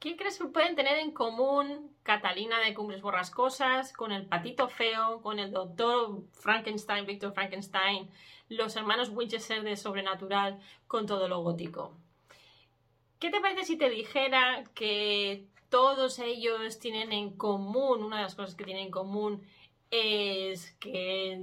¿Qué crees que pueden tener en común Catalina de Cumbres Borrascosas con el patito feo, con el doctor Frankenstein, Víctor Frankenstein, los hermanos Winchester de Sobrenatural, con todo lo gótico? ¿Qué te parece si te dijera que todos ellos tienen en común, una de las cosas que tienen en común es que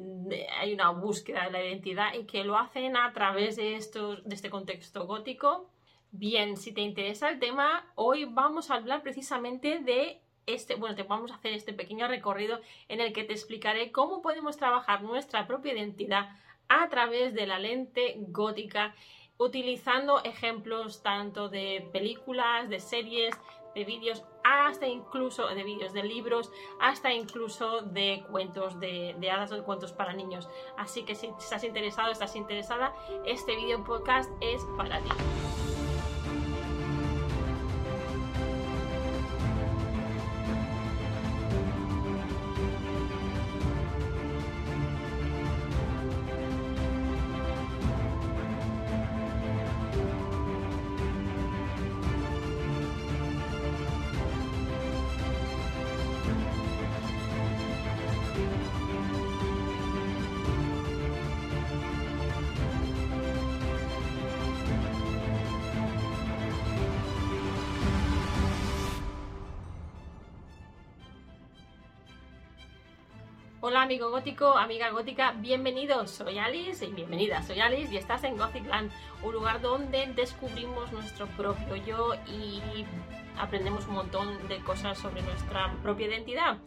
hay una búsqueda de la identidad y que lo hacen a través de, este contexto gótico? Bien, si te interesa el tema, hoy vamos a hablar precisamente de este, bueno, te vamos a hacer este pequeño recorrido en el que te explicaré cómo podemos trabajar nuestra propia identidad a través de la lente gótica, utilizando ejemplos tanto de películas, de series, de vídeos, hasta incluso de vídeos de libros, hasta incluso de cuentos de, hadas o de cuentos para niños. Así que si estás interesado, estás interesada, este video podcast es para ti. Hola amigo gótico, amiga gótica, bienvenidos, soy Alice y bienvenida, soy Alice y estás en Gothicland, un lugar donde descubrimos nuestro propio yo y aprendemos un montón de cosas sobre nuestra propia identidad.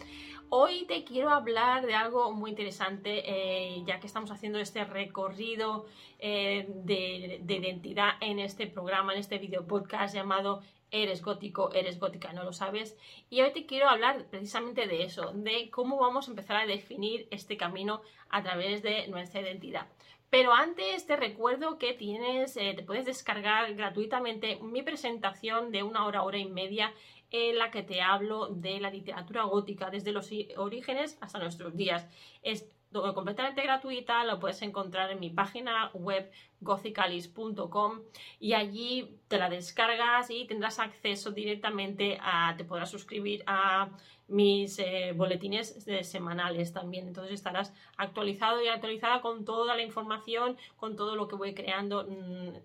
Hoy te quiero hablar de algo muy interesante, eh, ya que estamos haciendo este recorrido eh, de, de identidad en este programa, en este video podcast llamado eres gótico, eres gótica, no lo sabes. Y hoy te quiero hablar precisamente de eso, de cómo vamos a empezar a definir este camino a través de nuestra identidad. Pero antes te recuerdo que tienes, eh, te puedes descargar gratuitamente mi presentación de una hora, hora y media en la que te hablo de la literatura gótica desde los orígenes hasta nuestros días. Es completamente gratuita, lo puedes encontrar en mi página web gothicalis.com y allí te la descargas y tendrás acceso directamente a, te podrás suscribir a mis eh, boletines semanales también. Entonces estarás actualizado y actualizada con toda la información, con todo lo que voy creando. Mm,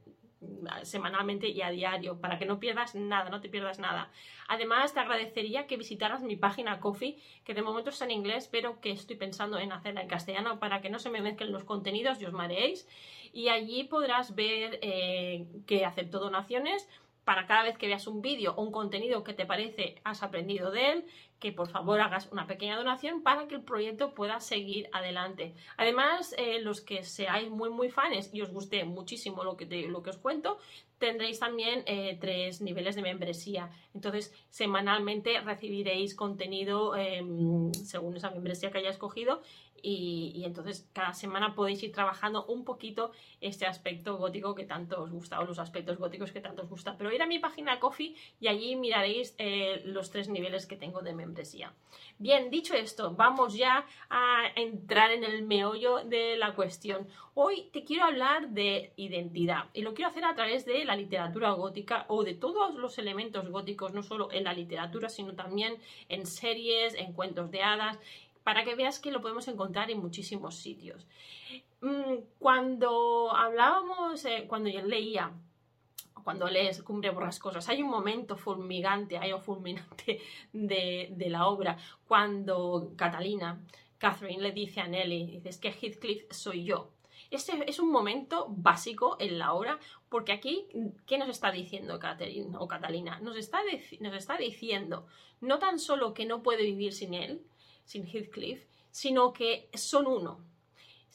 semanalmente y a diario para que no pierdas nada, no te pierdas nada. Además, te agradecería que visitaras mi página Coffee, que de momento está en inglés, pero que estoy pensando en hacerla en castellano para que no se me mezclen los contenidos y os mareéis. Y allí podrás ver eh, que acepto donaciones para cada vez que veas un vídeo o un contenido que te parece has aprendido de él, que por favor hagas una pequeña donación para que el proyecto pueda seguir adelante. Además, eh, los que seáis muy muy fans y os guste muchísimo lo que, lo que os cuento, tendréis también eh, tres niveles de membresía. Entonces, semanalmente recibiréis contenido em, según esa membresía que haya escogido y, entonces cada semana podéis ir trabajando un poquito este aspecto gótico que tanto os gusta o los aspectos góticos que tanto os gusta. Pero ir a mi página Coffee y allí miraréis eh, los tres niveles que tengo de membresía. Bien, dicho esto, vamos ya a entrar en el meollo de la cuestión. Hoy te quiero hablar de identidad y lo quiero hacer a través de la literatura gótica o de todos los elementos góticos, no solo en la literatura, sino también en series, en cuentos de hadas para que veas que lo podemos encontrar en muchísimos sitios. Mm, cuando hablábamos, eh, cuando yo leía cuando lees Cumbre Borrascosas, hay un momento fulmigante, hay un fulminante de, la obra, cuando Catalina, Catherine, le dice a Nelly, dice, es que Heathcliff soy yo. Este es un momento básico en la obra, porque aquí, ¿qué nos está diciendo Catherine o Catalina? Nos está, nos está diciendo no tan solo que no puede vivir sin él, sin Heathcliff, sino que son uno.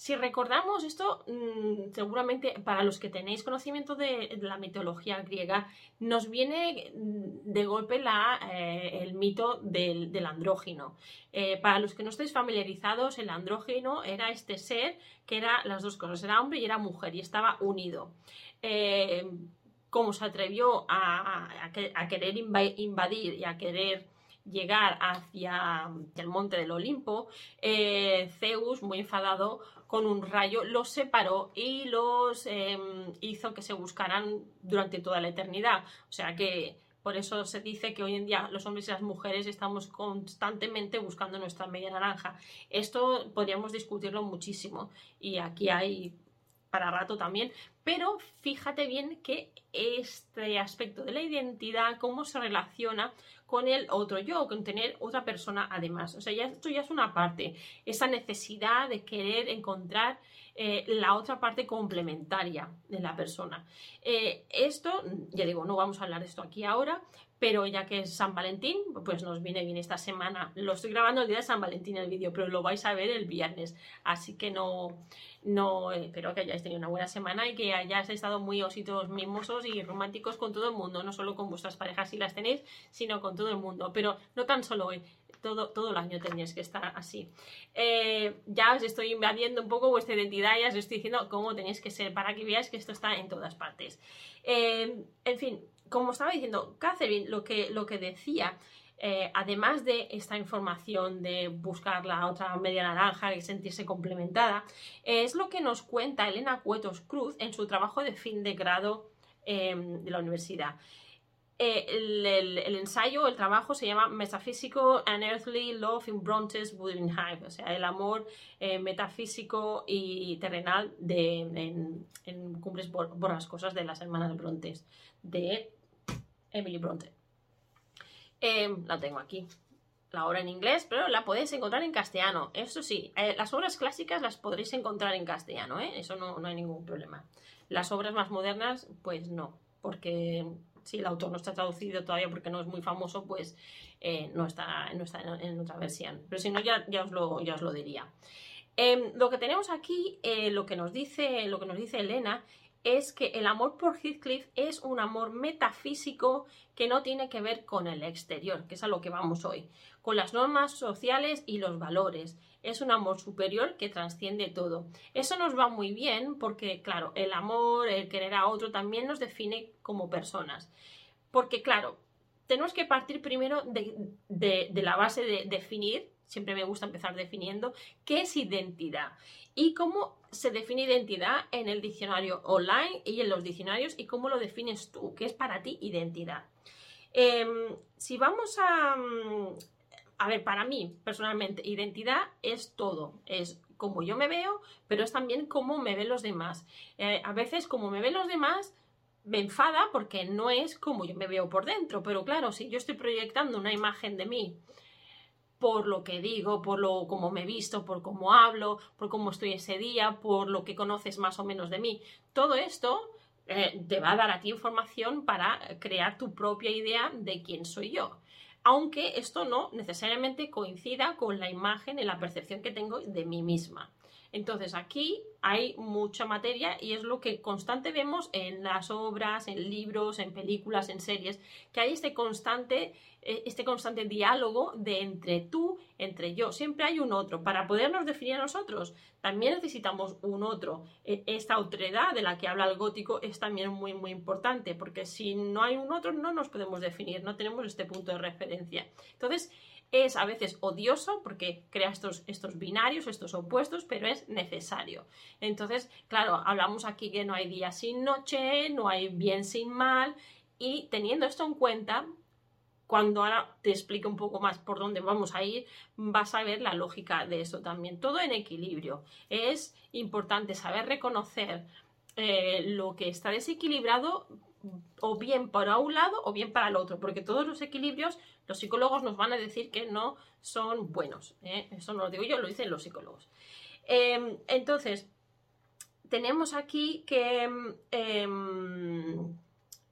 Si recordamos esto, mm, seguramente para los que tenéis conocimiento de, la mitología griega, nos viene mm, de golpe la, eh, el mito del, andrógino. Eh, para los que no estéis familiarizados, el andrógino era este ser que era las dos cosas, era hombre y era mujer y estaba unido. Eh, como se atrevió a querer invadir y a querer llegar hacia el monte del Olimpo, eh, Zeus, muy enfadado, con un rayo los separó y los em, hizo que se buscaran durante toda la eternidad. O sea que Por eso se dice que hoy en día los hombres y las mujeres estamos constantemente buscando nuestra media naranja. Esto podríamos discutirlo muchísimo y aquí hay para rato también, pero fíjate bien que este aspecto de la identidad, cómo se relaciona con el otro yo, con tener otra persona además. O sea, ya, esto ya es una parte, esa necesidad de querer encontrar eh, la otra parte complementaria de la persona. Eh, esto, ya digo, no vamos a hablar de esto aquí ahora, pero ya que es San Valentín, pues nos viene bien esta semana. Lo estoy grabando el día de San Valentín el vídeo, pero lo vais a ver el viernes, así que no, no, espero que hayáis tenido una buena semana y que hayáis estado muy ositos, mimosos y románticos con todo el mundo, no solo con vuestras parejas si las tenéis, sino con todo el mundo, pero no tan solo hoy. Todo, todo el año tenéis que estar así. Eh, ya os estoy invadiendo un poco vuestra identidad, ya os estoy diciendo cómo tenéis que ser para que veáis que esto está en todas partes. Eh, en fin, como estaba diciendo Catherine, lo que, lo que decía, eh, además de esta información de buscar la otra media naranja y sentirse complementada, es lo que nos cuenta Elena Cuetos Cruz en su trabajo de fin de grado de la universidad. Eh, el, ensayo, el trabajo se llama Metaphysical and Earthly Love in Brontes Hive, o sea, el amor eh, metafísico y terrenal de, en, en Cumbres Borrascosas de las hermanas Brontes, de Emily Bronte. Em, la tengo aquí. La obra en inglés, pero la podéis encontrar en castellano. Eso sí, eh, las obras clásicas las podréis encontrar en castellano. Eso no, hay ningún problema. Las obras más modernas, pues no, porque si el autor no está traducido todavía porque no es muy famoso, pues eh, no está, en, otra versión. Pero si no, ya, os, lo, diría. Em, lo que tenemos aquí, lo, que nos dice, lo que nos dice Elena, es que el amor por Heathcliff es un amor metafísico que no tiene que ver con el exterior, que es a lo que vamos hoy, con las normas sociales y los valores. Es un amor superior que trasciende todo. Eso nos va muy bien porque, claro, el amor, el querer a otro también nos define como personas. Porque, claro, tenemos que partir primero de, la base de definir, siempre me gusta empezar definiendo, qué es identidad y cómo se define identidad en el diccionario online y en los diccionarios y cómo lo defines tú, qué es para ti identidad. Em, si vamos a... Mm, a ver, para mí, personalmente, identidad es todo. Es como yo me veo, pero es también cómo me ven los demás. Eh, a veces, como me ven los demás, me enfada porque no es como yo me veo por dentro. Pero claro, si yo estoy proyectando una imagen de mí por lo que digo, por lo como me he visto, por cómo hablo, por cómo estoy ese día, por lo que conoces más o menos de mí. Todo esto eh, te va a dar a ti información para crear tu propia idea de quién soy yo. Aunque esto no necesariamente coincida con la imagen y la percepción que tengo de mí misma. Entonces aquí hay mucha materia y es lo que constante vemos en las obras, en libros, en películas, en series, que hay este constante, este constante diálogo de entre tú, entre yo. Siempre hay un otro. Para podernos definir a nosotros, también necesitamos un otro. E, esta otredad de la que habla el gótico es también muy, muy importante, porque si no hay un otro, no nos podemos definir, no tenemos este punto de referencia. Entonces, es a veces odioso porque crea estos, estos binarios, estos opuestos, pero es necesario. Entonces, claro, hablamos aquí que no hay día sin noche, no hay bien sin mal, y teniendo esto en cuenta, cuando ahora te explique un poco más por dónde vamos a ir, vas a ver la lógica de eso también. Todo en equilibrio. Es importante saber reconocer eh, lo que está desequilibrado o bien para un lado o bien para el otro, porque todos los equilibrios los psicólogos nos van a decir que no son buenos. ¿eh? Eso no lo digo yo, lo dicen los psicólogos. Em, entonces, tenemos aquí que...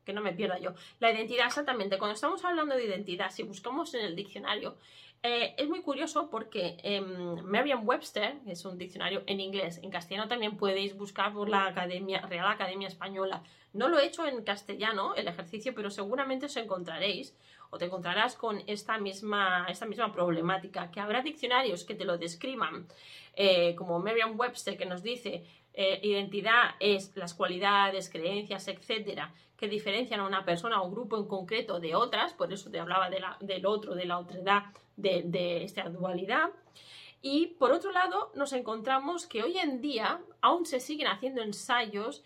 Que no me pierda yo. La identidad, exactamente. Cuando estamos hablando de identidad, si buscamos en el diccionario, eh, es muy curioso porque em, Merriam-Webster, que es un diccionario en inglés, en castellano también podéis buscar por la Academia, Real Academia Española. No lo he hecho en castellano, el ejercicio, pero seguramente os encontraréis o te encontrarás con esta misma, esta misma problemática, que habrá diccionarios que te lo describan, eh, como Merriam-Webster que nos dice eh, identidad es las cualidades, creencias, etcétera, que diferencian a una persona o grupo en concreto de otras, por eso te hablaba del otro, de la otredad, de, de esta dualidad. Y por otro lado, nos encontramos que hoy en día aún se siguen haciendo ensayos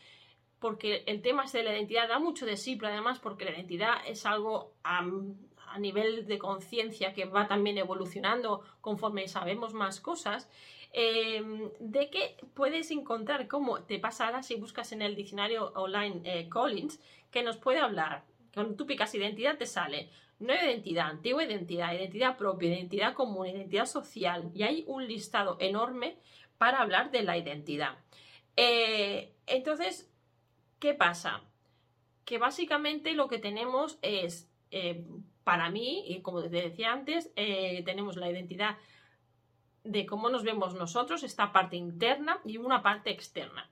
porque el tema de la identidad da mucho de sí, pero además porque la identidad es algo a, nivel de conciencia que va también evolucionando conforme sabemos más cosas. Em, de que puedes encontrar cómo te pasará si buscas en el diccionario online eh, Collins, que nos puede hablar. Cuando tú picas identidad te sale nueva identidad, antigua identidad, identidad propia, identidad común, identidad social. Y hay un listado enorme para hablar de la identidad. Eh, entonces, ¿qué pasa? Que básicamente lo que tenemos es, eh, para mí, y como te decía antes, tenemos la identidad de cómo nos vemos nosotros, esta parte interna y una parte externa.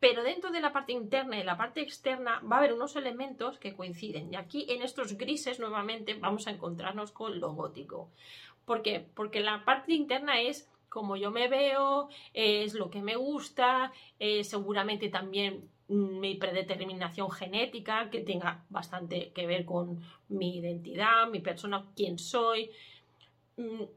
Pero dentro de la parte interna y la parte externa va a haber unos elementos que coinciden. Y aquí en estos grises nuevamente vamos a encontrarnos con lo gótico. ¿Por qué? Porque la parte interna es como yo me veo, es lo que me gusta, seguramente también mi predeterminación genética, que tenga bastante que ver con mi identidad, mi persona, quién soy, Mm,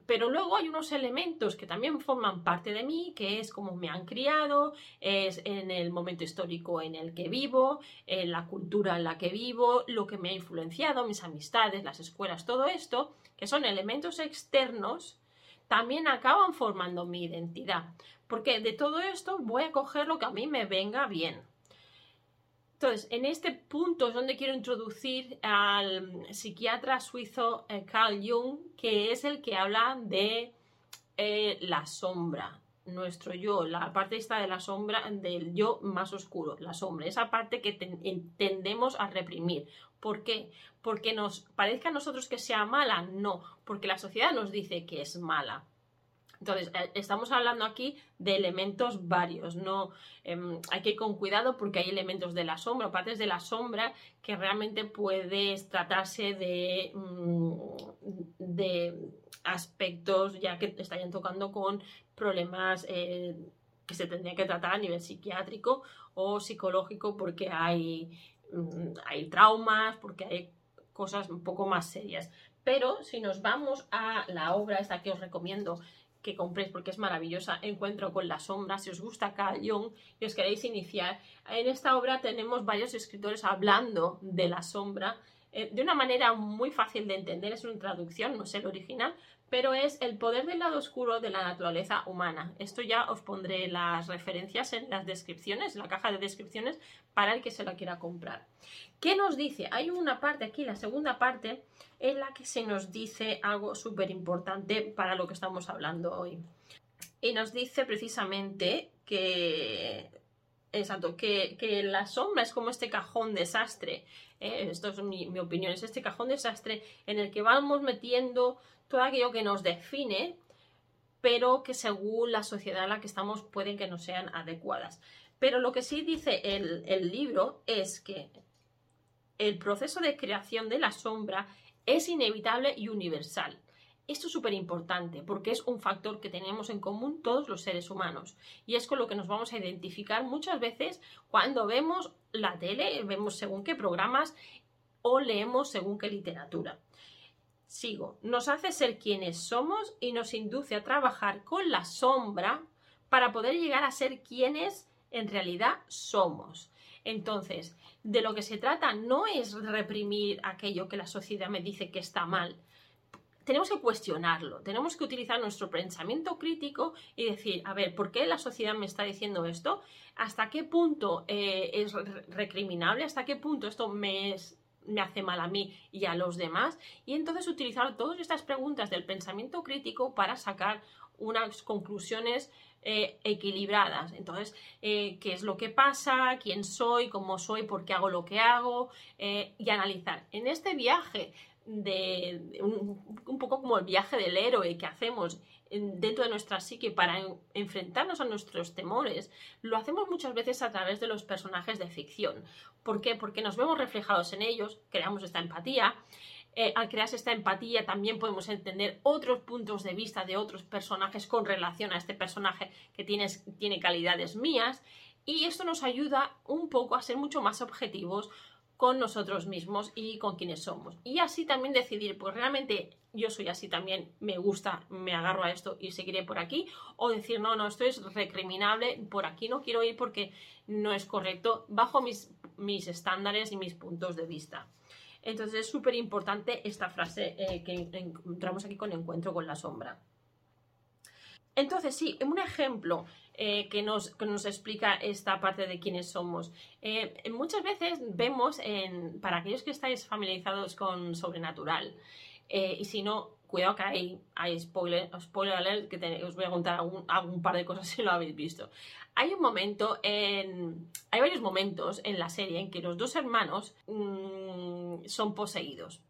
pero luego hay unos elementos que también forman parte de mí, que es cómo me han criado, es en el momento histórico en el que vivo, en la cultura en la que vivo, lo que me ha influenciado, mis amistades, las escuelas, todo esto, que son elementos externos, también acaban formando mi identidad. Porque de todo esto voy a coger lo que a mí me venga bien. Entonces, en este punto es donde quiero introducir al psiquiatra suizo eh, Carl Jung, que es el que habla de eh, la sombra, nuestro yo, la parte esta de la sombra, del yo más oscuro, la sombra, esa parte que tendemos a reprimir. ¿Por qué? Porque nos parezca a nosotros que sea mala, no, porque la sociedad nos dice que es mala. Entonces, eh, estamos hablando aquí de elementos varios, no em, hay que ir con cuidado porque hay elementos de la sombra, partes de la sombra que realmente puede tratarse de, mm, de aspectos ya que estarían tocando con problemas eh, que se tendrían que tratar a nivel psiquiátrico o psicológico porque hay, mm, hay traumas, porque hay cosas un poco más serias. Pero si nos vamos a la obra esta que os recomiendo, que compréis porque es maravillosa, Encuentro con la sombra, si os gusta Carl y os queréis iniciar. En esta obra tenemos varios escritores hablando de la sombra eh, de una manera muy fácil de entender, es una traducción, no sé el original, pero es el poder del lado oscuro de la naturaleza humana. Esto ya os pondré las referencias en las descripciones, en la caja de descripciones, para el que se la quiera comprar. ¿Qué nos dice? Hay una parte aquí, la segunda parte, en la que se nos dice algo súper importante para lo que estamos hablando hoy. Y nos dice precisamente que Exacto, que, la sombra es como este cajón desastre. ¿eh? esto es mi, opinión, es este cajón desastre en el que vamos metiendo todo aquello que nos define, pero que según la sociedad en la que estamos pueden que no sean adecuadas. Pero lo que sí dice el, el libro es que el proceso de creación de la sombra es inevitable y universal. Esto es súper importante porque es un factor que tenemos en común todos los seres humanos y es con lo que nos vamos a identificar muchas veces cuando vemos la tele, vemos según qué programas o leemos según qué literatura. Sigo, nos hace ser quienes somos y nos induce a trabajar con la sombra para poder llegar a ser quienes en realidad somos. Entonces, de lo que se trata no es reprimir aquello que la sociedad me dice que está mal. Tenemos que cuestionarlo, tenemos que utilizar nuestro pensamiento crítico y decir, a ver, ¿por qué la sociedad me está diciendo esto? ¿Hasta qué punto eh, es recriminable? ¿Hasta qué punto esto me es me hace mal a mí y a los demás. Y entonces utilizar todas estas preguntas del pensamiento crítico para sacar unas conclusiones eh, equilibradas. Entonces, eh, ¿qué es lo que pasa? ¿Quién soy? ¿Cómo soy? ¿Por qué hago lo que hago? Eh, y analizar. En este viaje de un, poco como el viaje del héroe que hacemos dentro de nuestra psique para enfrentarnos a nuestros temores, lo hacemos muchas veces a través de los personajes de ficción. ¿Por qué? Porque nos vemos reflejados en ellos, creamos esta empatía. Eh, al crearse esta empatía también podemos entender otros puntos de vista de otros personajes con relación a este personaje que tiene, tiene calidades mías y esto nos ayuda un poco a ser mucho más objetivos con nosotros mismos y con quienes somos. Y así también decidir, pues realmente yo soy así también, me gusta, me agarro a esto y seguiré por aquí, o decir, no, no, esto es recriminable, por aquí no quiero ir porque no es correcto, bajo mis, mis estándares y mis puntos de vista. Entonces es súper importante esta frase eh, que encontramos aquí con encuentro con la sombra. Entonces, sí, un ejemplo eh, que, nos, explica esta parte de quiénes somos. Eh, muchas veces vemos, en, para aquellos que estáis familiarizados con Sobrenatural, eh, y si no, cuidado que hay, hay spoiler, spoiler alert, que os voy a contar algún, par de cosas si lo habéis visto. Hay un momento en. Hay varios momentos en la serie en que los dos hermanos mm, son poseídos.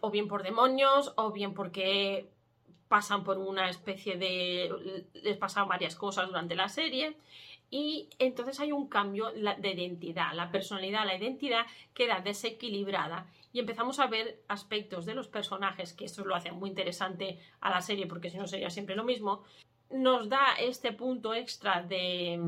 O bien por demonios, o bien porque pasan por una especie de... les pasan varias cosas durante la serie y entonces hay un cambio de identidad, la personalidad, la identidad queda desequilibrada y empezamos a ver aspectos de los personajes, que esto lo hace muy interesante a la serie porque si no sería siempre lo mismo, nos da este punto extra de,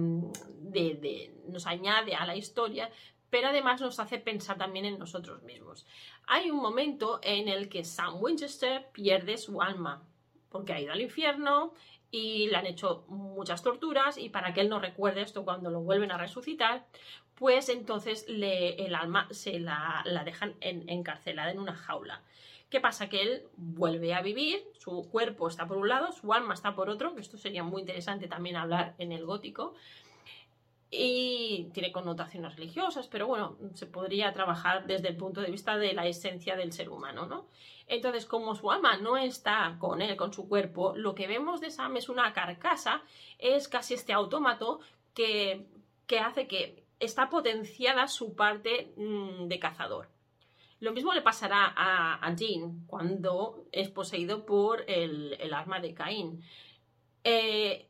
de, nos añade a la historia, pero además nos hace pensar también en nosotros mismos. Hay un momento en el que Sam Winchester pierde su alma, porque ha ido al infierno y le han hecho muchas torturas y para que él no recuerde esto cuando lo vuelven a resucitar, pues entonces le, el alma se la, dejan encarcelada en una jaula. ¿Qué pasa? Que él vuelve a vivir, su cuerpo está por un lado, su alma está por otro, que esto sería muy interesante también hablar en el gótico, y tiene connotaciones religiosas, pero bueno, se podría trabajar desde el punto de vista de la esencia del ser humano, ¿no? Entonces, como su alma no está con él, con su cuerpo, lo que vemos de Sam es una carcasa, es casi este autómato que, hace que está potenciada su parte mm, de cazador. Lo mismo le pasará a, a Jean cuando es poseído por el, el arma de Caín. Eh,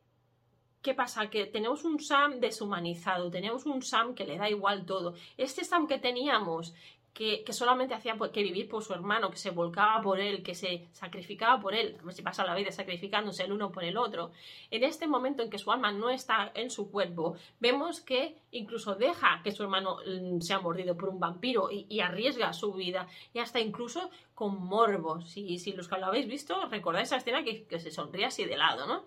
¿Qué pasa? Que tenemos un Sam deshumanizado, tenemos un Sam que le da igual todo. Este Sam que teníamos, que, solamente hacía que vivir por su hermano, que se volcaba por él, que se sacrificaba por él, se pasa la vida sacrificándose el uno por el otro, en este momento en que su alma no está en su cuerpo, vemos que incluso deja que su hermano mm, sea mordido por un vampiro y, arriesga su vida, y hasta incluso con morbo. Si, si los que lo habéis visto, recordáis esa escena que, que se sonríe así de lado, ¿no?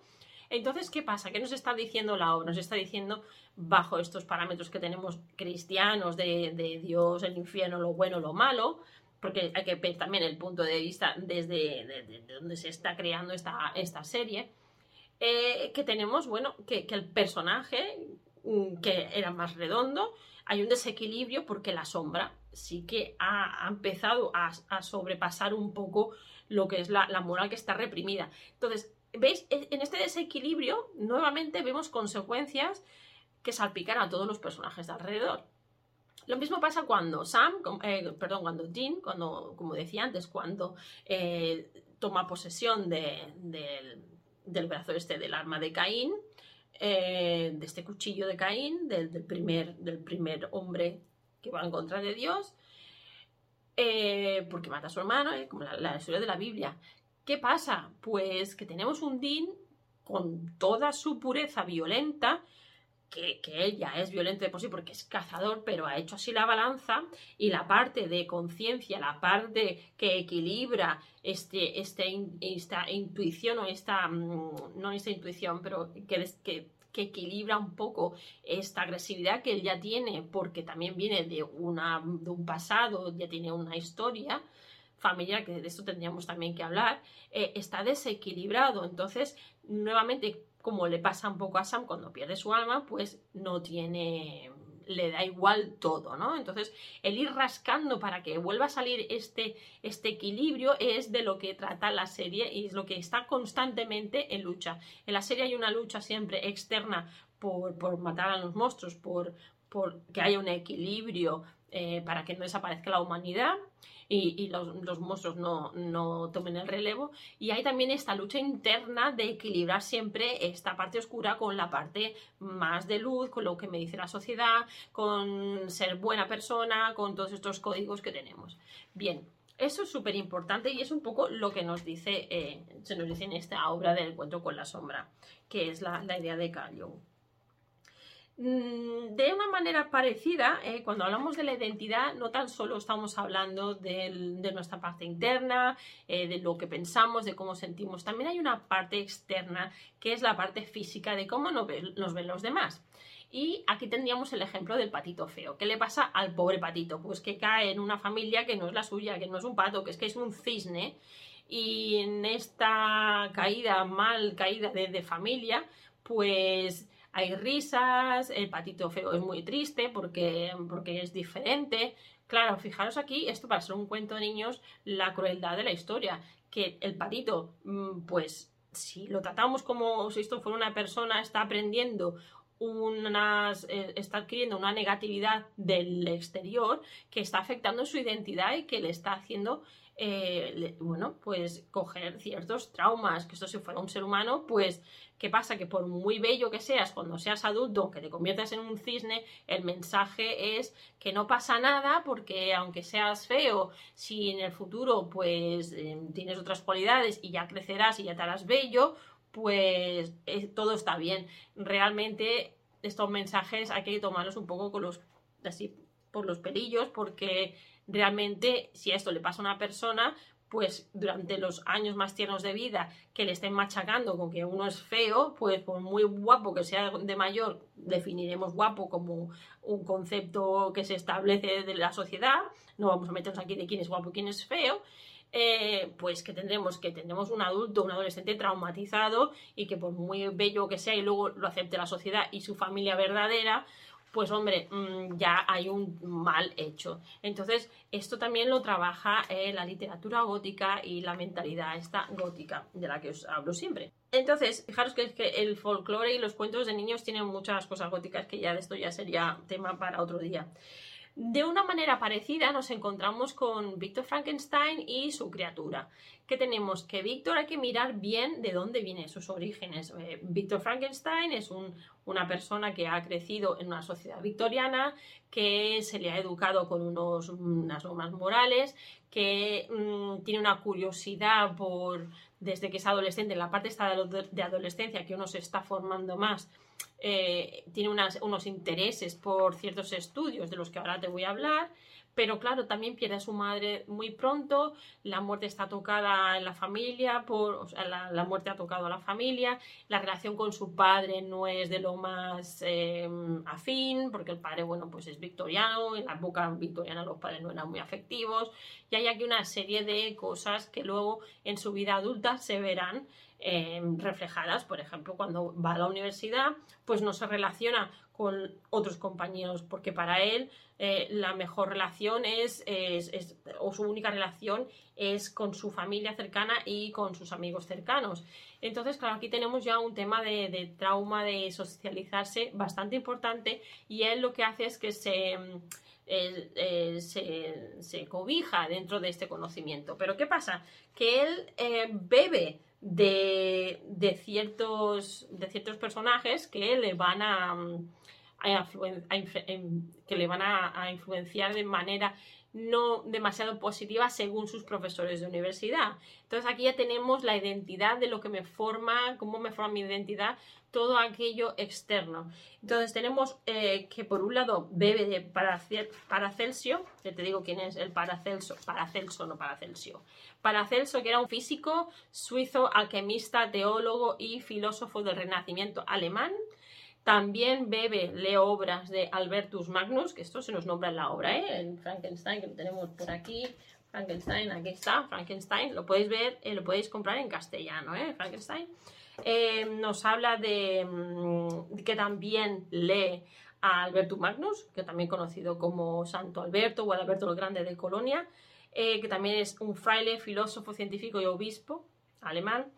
Entonces, ¿qué pasa? ¿Qué nos está diciendo la obra? Nos está diciendo, bajo estos parámetros que tenemos cristianos de, Dios, el infierno, lo bueno, lo malo, porque hay que ver también el punto de vista desde donde se está creando esta, esta serie, eh, que tenemos, bueno, que, el personaje mm, que era más redondo, hay un desequilibrio porque la sombra sí que ha, empezado a, sobrepasar un poco lo que es la, la moral que está reprimida. Entonces, ¿Veis? E, en este desequilibrio, nuevamente vemos consecuencias que salpican a todos los personajes de alrededor. Lo mismo pasa cuando Sam, eh, perdón, cuando Jean, cuando, como decía antes, cuando eh, toma posesión del brazo este del arma de Caín, eh, de este cuchillo de Caín, del, primer, del primer hombre que va en contra de Dios, porque mata a su hermano, como la, historia de la Biblia. ¿Qué pasa? Pues que tenemos un Dean con toda su pureza violenta, que, que, él ya es violento de por sí porque es cazador, pero ha hecho así la balanza y la parte de conciencia, la parte que equilibra este, este, esta intuición o esta, mm, no esta intuición, pero que, que, que, equilibra un poco esta agresividad que él ya tiene porque también viene de, una, de un pasado, ya tiene una historia, familiar, que de esto tendríamos también que hablar, eh, está desequilibrado. Entonces, nuevamente, como le pasa un poco a Sam cuando pierde su alma, pues no tiene le da igual todo, ¿no? Entonces, el ir rascando para que vuelva a salir este, este equilibrio es de lo que trata la serie y es lo que está constantemente en lucha. En la serie hay una lucha siempre externa por, por matar a los monstruos, por, por que haya un equilibrio eh, para que no desaparezca la humanidad y, los, monstruos no, tomen el relevo. Y hay también esta lucha interna de equilibrar siempre esta parte oscura con la parte más de luz, con lo que me dice la sociedad, con ser buena persona, con todos estos códigos que tenemos. Bien, eso es súper importante y es un poco lo que nos dice, eh, se nos dice en esta obra del encuentro con la sombra, que es la, idea de Carl Mm, de una manera parecida, eh, cuando hablamos de la identidad, no tan solo estamos hablando de nuestra parte interna, eh, de lo que pensamos, de cómo sentimos, también hay una parte externa que es la parte física de cómo nos ven, los demás. Y aquí tendríamos el ejemplo del patito feo. ¿Qué le pasa al pobre patito? Pues que cae en una familia que no es la suya, que no es un pato, que es que es un cisne. Y en esta caída, mal caída de familia, pues hay risas, el patito feo es muy triste porque, porque es diferente. Claro, fijaros aquí, esto para ser un cuento de niños, la crueldad de la historia, que el patito, mm, pues si lo tratamos como si esto fuera una persona, está aprendiendo unas, eh, está adquiriendo una negatividad del exterior que está afectando su identidad y que le está haciendo eh, bueno, pues coger ciertos traumas, que esto si fuera un ser humano, pues, ¿qué pasa? Que por muy bello que seas, cuando seas adulto, que te conviertas en un cisne, el mensaje es que no pasa nada porque aunque seas feo, si en el futuro pues eh, tienes otras cualidades y ya crecerás y ya te harás bello, pues eh, todo está bien. Realmente estos mensajes hay que tomarlos un poco con así por los pelillos porque realmente si esto le pasa a una persona, pues durante los años más tiernos de vida que le estén machacando con que uno es feo, pues por muy guapo que sea de mayor, definiremos guapo como un concepto que se establece de la sociedad, no vamos a meternos aquí de quién es guapo y quién es feo, eh, pues que tendremos que tendremos un adulto, un adolescente traumatizado y que por muy bello que sea y luego lo acepte la sociedad y su familia verdadera, pues hombre, mm, ya hay un mal hecho. Entonces, esto también lo trabaja eh, la literatura gótica y la mentalidad esta gótica, de la que os hablo siempre. Entonces, fijaros que, que el folclore y los cuentos de niños tienen muchas cosas góticas que ya de esto ya sería tema para otro día. De una manera parecida nos encontramos con Víctor Frankenstein y su criatura. Que tenemos que Víctor hay que mirar bien de dónde vienen sus orígenes. Eh, Víctor Frankenstein es una persona que ha crecido en una sociedad victoriana, que se le ha educado con unos, unas normas morales, que mm, tiene una curiosidad por, desde que es adolescente, en la parte esta de adolescencia, que uno se está formando más, eh, tiene unos intereses por ciertos estudios de los que ahora te voy a hablar, pero claro, también pierde a su madre muy pronto, la muerte está tocada en la familia, por, la, muerte ha tocado a la familia, la relación con su padre no es de lo más em, afín, porque el padre, bueno, pues es victoriano, en la época victoriana los padres no eran muy afectivos, y hay aquí una serie de cosas que luego en su vida adulta se verán Em, reflejadas. Por ejemplo, cuando va a la universidad, pues no se relaciona con otros compañeros, porque para él eh, la mejor relación es, o su única relación es con su familia cercana y con sus amigos cercanos. Entonces, claro, aquí tenemos ya un tema de, trauma, de socializarse bastante importante y él lo que hace es que se... Eh, se, cobija dentro de este conocimiento. Pero ¿qué pasa? Que él eh, bebe de, ciertos, de ciertos personajes que le van a, que le van a, influenciar de manera no demasiado positiva según sus profesores de universidad. Entonces aquí ya tenemos la identidad de lo que me forma, cómo me forma mi identidad, todo aquello externo. Entonces tenemos eh, que por un lado bebe de Paracelso, que te digo quién es el Paracelso, Paracelso no Paracelso. Paracelso que era un físico suizo, alquimista, teólogo y filósofo del Renacimiento alemán. También bebe, lee obras de Albertus Magnus, que esto se nos nombra en la obra, ¿eh? en Frankenstein, que lo tenemos por aquí. Frankenstein, aquí está, Frankenstein, lo podéis ver, eh, lo podéis comprar en castellano, ¿eh? Frankenstein. Eh, nos habla de mm, que también lee a Albertus Magnus, que también conocido como Santo Alberto o Alberto el Grande de Colonia, que también es un fraile, filósofo, científico y obispo alemán.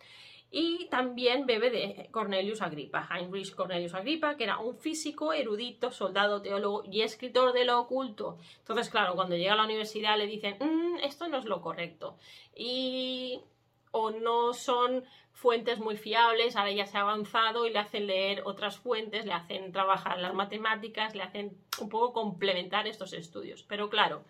Y también bebe de Cornelius Agrippa, Heinrich Cornelius Agrippa, que era un físico, erudito, soldado, teólogo y escritor de lo oculto. Entonces, claro, cuando llega a la universidad le dicen, mm, esto no es lo correcto. Y o no son fuentes muy fiables, ahora ya se ha avanzado y le hacen leer otras fuentes, le hacen trabajar las matemáticas, le hacen un poco complementar estos estudios. Pero claro,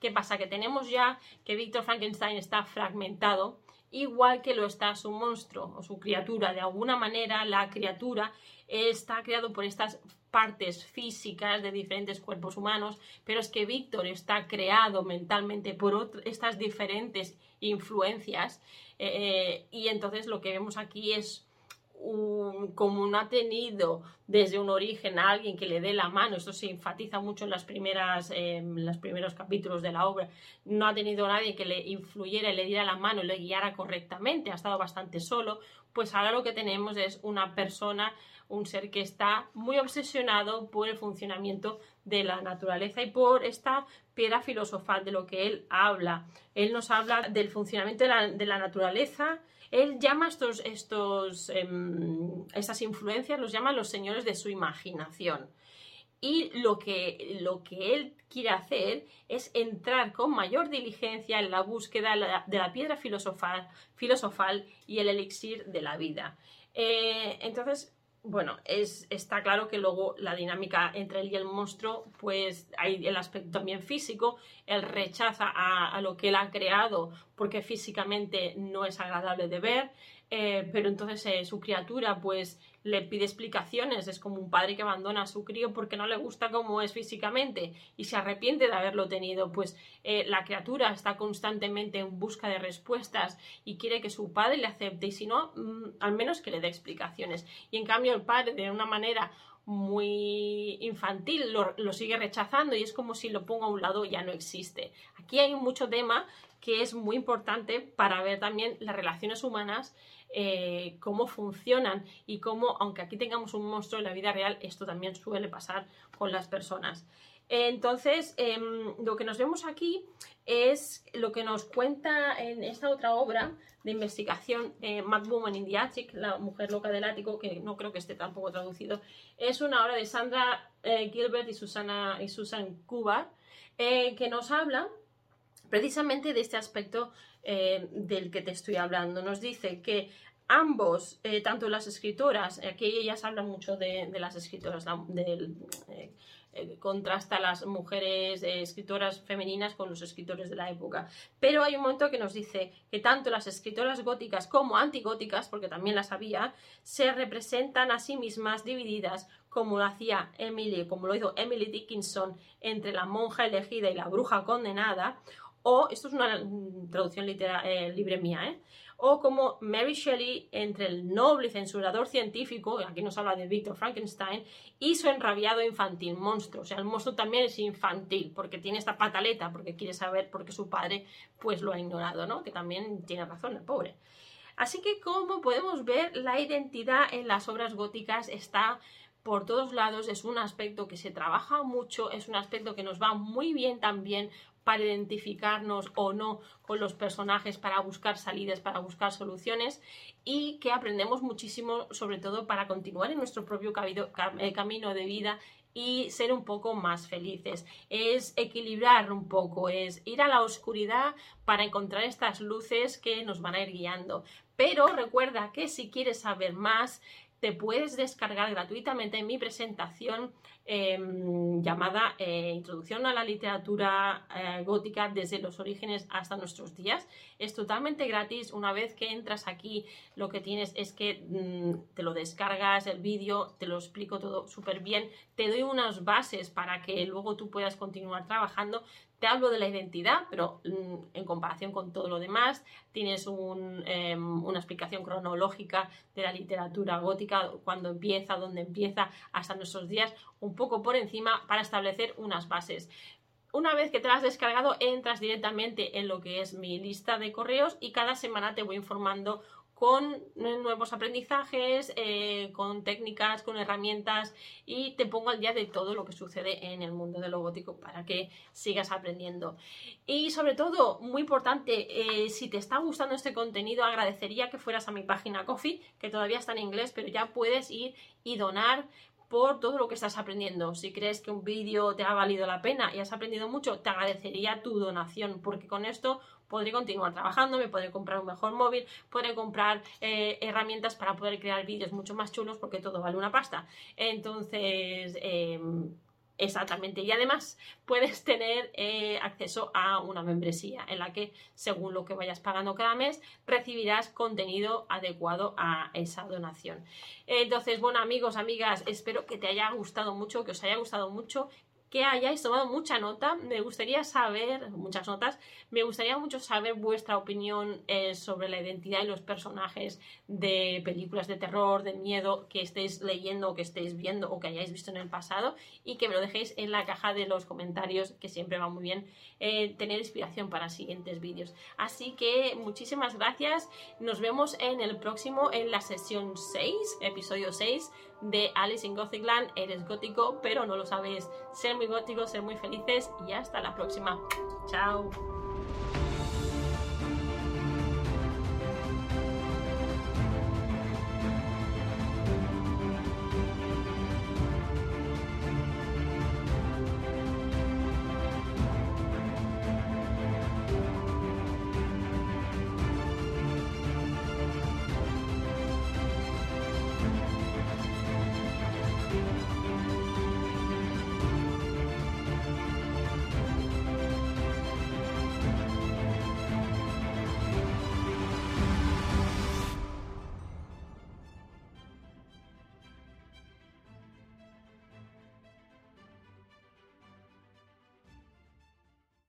¿Qué pasa? Que tenemos ya que Víctor Frankenstein está fragmentado, igual que lo está su monstruo o su criatura. De alguna manera, la criatura está creado por estas partes físicas de diferentes cuerpos humanos, pero es que Víctor está creado mentalmente por estas diferentes influencias eh, y entonces lo que vemos aquí es como no ha tenido desde un origen a alguien que le dé la mano, esto se enfatiza mucho en las primeras, los primeros capítulos de la obra, no ha tenido nadie que le influyera y le diera la mano y le guiara correctamente, ha estado bastante solo, pues ahora lo que tenemos es una persona, un ser que está muy obsesionado por el funcionamiento de la naturaleza y por esta piedra filosofal de lo que él habla. Él nos habla del funcionamiento de la naturaleza, él llama estos, estos, em, estas influencias, los llama los señores de su imaginación. Y lo que, lo que él quiere hacer es entrar con mayor diligencia en la búsqueda de la piedra filosofal, filosofal y el elixir de la vida. Eh, entonces, bueno, es, está claro que luego la dinámica entre él y el monstruo, pues hay el aspecto también físico, él rechaza a, lo que él ha creado porque físicamente no es agradable de ver, eh, pero entonces eh, su criatura pues le pide explicaciones, es como un padre que abandona a su crío porque no le gusta cómo es físicamente y se arrepiente de haberlo tenido, pues eh, la criatura está constantemente en busca de respuestas y quiere que su padre le acepte y si no, mm, al menos que le dé explicaciones. Y en cambio el padre de una manera muy infantil lo, sigue rechazando y es como si lo ponga a un lado ya no existe. Aquí hay mucho tema que es muy importante para ver también las relaciones humanas eh, cómo funcionan y cómo, aunque aquí tengamos un monstruo en la vida real, esto también suele pasar con las personas. Entonces, em, lo que nos vemos aquí es lo que nos cuenta en esta otra obra de investigación, eh, Mad Woman in the Attic, la mujer loca del ático, que no creo que esté tampoco traducido. Es una obra de Sandra eh, Gilbert y, Susana, y Susan Kubar, eh, que nos habla precisamente de este aspecto eh, del que te estoy hablando. Nos dice que ambos, eh, tanto las escritoras, aquí ellas hablan mucho de, las escritoras, eh, contrasta las mujeres escritoras femeninas con los escritores de la época. Pero hay un momento que nos dice que tanto las escritoras góticas como antigóticas, porque también las había, se representan a sí mismas divididas como lo hacía Emily, como lo hizo Emily Dickinson entre la monja elegida y la bruja condenada, o, esto es una traducción eh, libre mía, ¿eh? o como Mary Shelley entre el noble censurador científico, aquí nos habla de Victor Frankenstein, y su enrabiado infantil monstruo. O sea, el monstruo también es infantil, porque tiene esta pataleta, porque quiere saber por qué su padre pues lo ha ignorado, ¿no? Que también tiene razón el pobre. Así que como podemos ver, la identidad en las obras góticas está por todos lados, es un aspecto que se trabaja mucho, es un aspecto que nos va muy bien también para identificarnos o no con los personajes, para buscar salidas, para buscar soluciones y que aprendemos muchísimo sobre todo para continuar en nuestro propio eh, camino de vida y ser un poco más felices. Es equilibrar un poco, es ir a la oscuridad para encontrar estas luces que nos van a ir guiando. Pero recuerda que si quieres saber más, te puedes descargar gratuitamente mi presentación em, llamada eh, Introducción a la literatura eh, gótica desde los orígenes hasta nuestros días. Es totalmente gratis. Una vez que entras aquí, lo que tienes es que mm, te lo descargas el vídeo, te lo explico todo súper bien, te doy unas bases para que luego tú puedas continuar trabajando. Te hablo de la identidad, pero mm, en comparación con todo lo demás, tienes em, una explicación cronológica de la literatura gótica, cuando empieza, dónde empieza, hasta nuestros días, un poco por encima para establecer unas bases. Una vez que te has descargado, entras directamente en lo que es mi lista de correos y cada semana te voy informando con nuevos aprendizajes, eh, con técnicas, con herramientas y te pongo al día de todo lo que sucede en el mundo de lo gótico para que sigas aprendiendo. Y sobre todo, muy importante, eh, si te está gustando este contenido, agradecería que fueras a mi página Coffee, que todavía está en inglés, pero ya puedes ir y donar por todo lo que estás aprendiendo. Si crees que un vídeo te ha valido la pena y has aprendido mucho, te agradecería tu donación, porque con esto podré continuar trabajando, me podré comprar un mejor móvil, podré comprar eh, herramientas para poder crear vídeos mucho más chulos, porque todo vale una pasta. Entonces, em, Exactamente. Y además puedes tener eh, acceso a una membresía en la que, según lo que vayas pagando cada mes, recibirás contenido adecuado a esa donación. Entonces, bueno, amigos, amigas, espero que te haya gustado mucho, que os haya gustado mucho, que hayáis tomado mucha nota. Me gustaría saber, muchas notas, me gustaría mucho saber vuestra opinión eh, sobre la identidad y los personajes de películas de terror, de miedo que estéis leyendo, que estéis viendo o que hayáis visto en el pasado y que me lo dejéis en la caja de los comentarios, que siempre va muy bien eh, tener inspiración para siguientes vídeos. Así que muchísimas gracias. Nos vemos en el próximo, en la sesión 6, episodio 6 de Alice in Gothic Land. Eres gótico, pero no lo sabes. Ser muy góticos, ser muy felices y hasta la próxima. Chao.